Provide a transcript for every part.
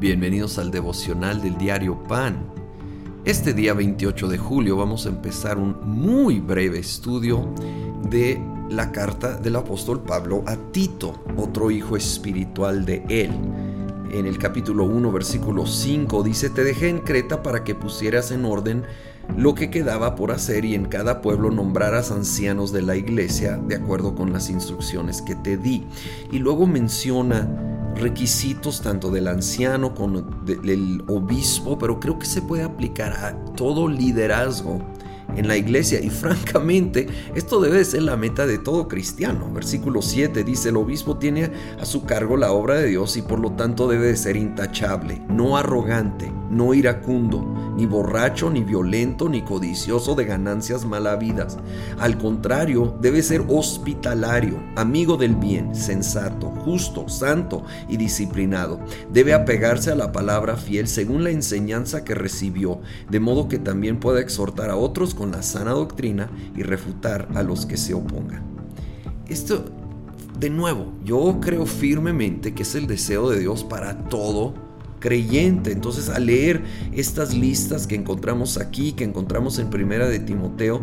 Bienvenidos al devocional del diario Pan. Este día 28 de julio vamos a empezar un muy breve estudio de la carta del apóstol Pablo a Tito, otro hijo espiritual de él. En el capítulo 1, versículo 5 dice, te dejé en Creta para que pusieras en orden lo que quedaba por hacer y en cada pueblo nombraras ancianos de la iglesia de acuerdo con las instrucciones que te di. Y luego menciona requisitos tanto del anciano como del obispo, pero creo que se puede aplicar a todo liderazgo en la iglesia. Y francamente, esto debe ser la meta de todo cristiano. Versículo 7 dice, el obispo tiene a su cargo la obra de Dios y por lo tanto debe de ser intachable, no arrogante, no iracundo, ni borracho, ni violento, ni codicioso de ganancias malavidas. Al contrario, debe ser hospitalario, amigo del bien, sensato, justo, santo y disciplinado. Debe apegarse a la palabra fiel según la enseñanza que recibió, de modo que también pueda exhortar a otros con la sana doctrina y refutar a los que se opongan. Esto, de nuevo, yo creo firmemente que es el deseo de Dios para todo creyente. Entonces, al leer estas listas que encontramos aquí, que encontramos en Primera de Timoteo,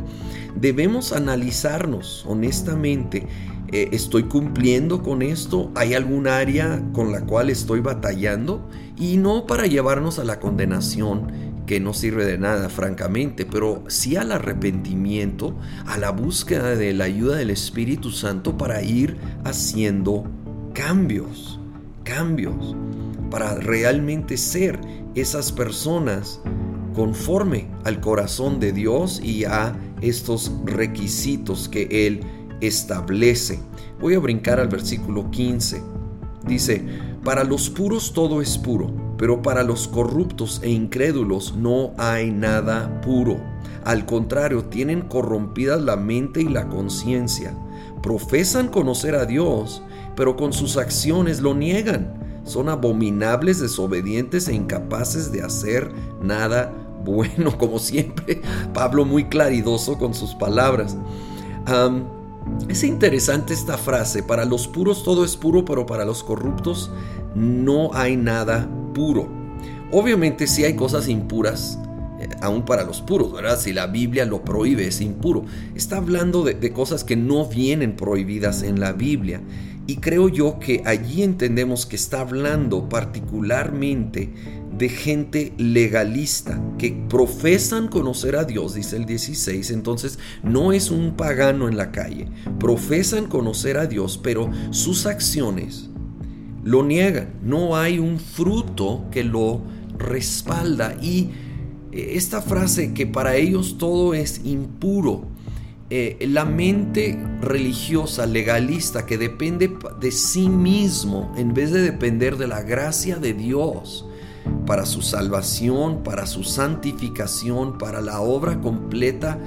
debemos analizarnos honestamente. Eh, ¿Estoy cumpliendo con esto? ¿Hay algún área con la cual estoy batallando? Y no para llevarnos a la condenación, que no sirve de nada, francamente, pero sí al arrepentimiento, a la búsqueda de la ayuda del Espíritu Santo para ir haciendo cambios, cambios, para realmente ser esas personas conforme al corazón de Dios y a estos requisitos que Él establece. Voy a brincar al versículo 15. Dice, para los puros todo es puro pero para los corruptos e incrédulos no hay nada puro. Al contrario, tienen corrompidas la mente y la conciencia. Profesan conocer a Dios, pero con sus acciones lo niegan. Son abominables, desobedientes e incapaces de hacer nada bueno, como siempre. Pablo muy claridoso con sus palabras. es interesante esta frase, para los puros todo es puro, pero para los corruptos no hay nada puro. Obviamente si hay cosas impuras, eh, aún para los puros, ¿verdad? Si la Biblia lo prohíbe, es impuro. Está hablando de, de cosas que no vienen prohibidas en la Biblia. Y creo yo que allí entendemos que está hablando particularmente de gente legalista que profesan conocer a Dios, dice el 16, entonces no es un pagano en la calle, profesan conocer a Dios, pero sus acciones lo niegan. No hay un fruto que lo respalda. Y esta frase que para ellos todo es impuro, eh, la mente religiosa, legalista, que depende de sí mismo en vez de depender de la gracia de Dios para su salvación, para su santificación, para la obra completa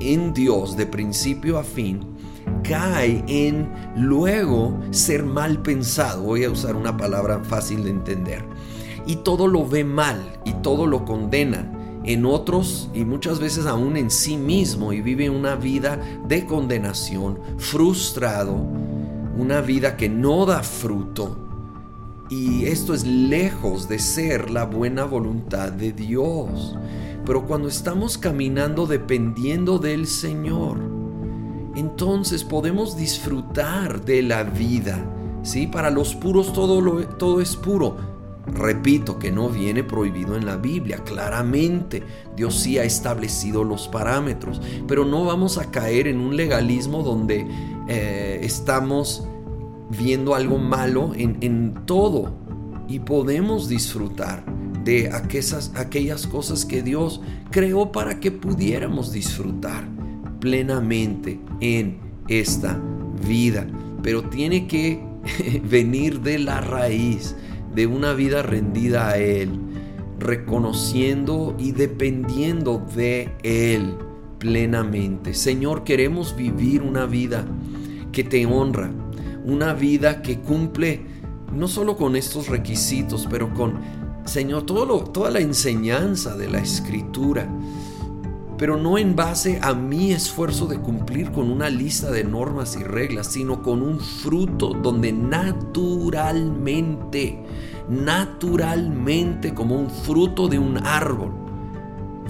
en Dios de principio a fin, cae en luego ser mal pensado. Voy a usar una palabra fácil de entender. Y todo lo ve mal y todo lo condena en otros y muchas veces aún en sí mismo y vive una vida de condenación, frustrado, una vida que no da fruto. Y esto es lejos de ser la buena voluntad de Dios. Pero cuando estamos caminando dependiendo del Señor, entonces podemos disfrutar de la vida. ¿sí? Para los puros todo, lo, todo es puro. Repito que no viene prohibido en la Biblia, claramente. Dios sí ha establecido los parámetros, pero no vamos a caer en un legalismo donde eh, estamos viendo algo malo en, todo. Y podemos disfrutar de aquellas cosas que Dios creó para que pudiéramos disfrutar plenamente en esta vida. Pero tiene que venir de la raíz de una vida rendida a Él, reconociendo y dependiendo de Él plenamente. Señor, queremos vivir una vida que te honra, una vida que cumple no solo con estos requisitos, pero con, Señor, todo toda la enseñanza de la escritura pero no en base a mi esfuerzo de cumplir con una lista de normas y reglas, sino con un fruto donde naturalmente naturalmente como un fruto de un árbol.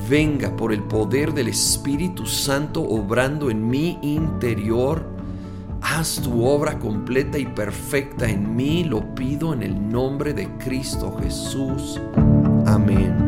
Venga por el poder del Espíritu Santo obrando en mi interior. Haz tu obra completa y perfecta en mí, lo pido en el nombre de Cristo Jesús. Amén.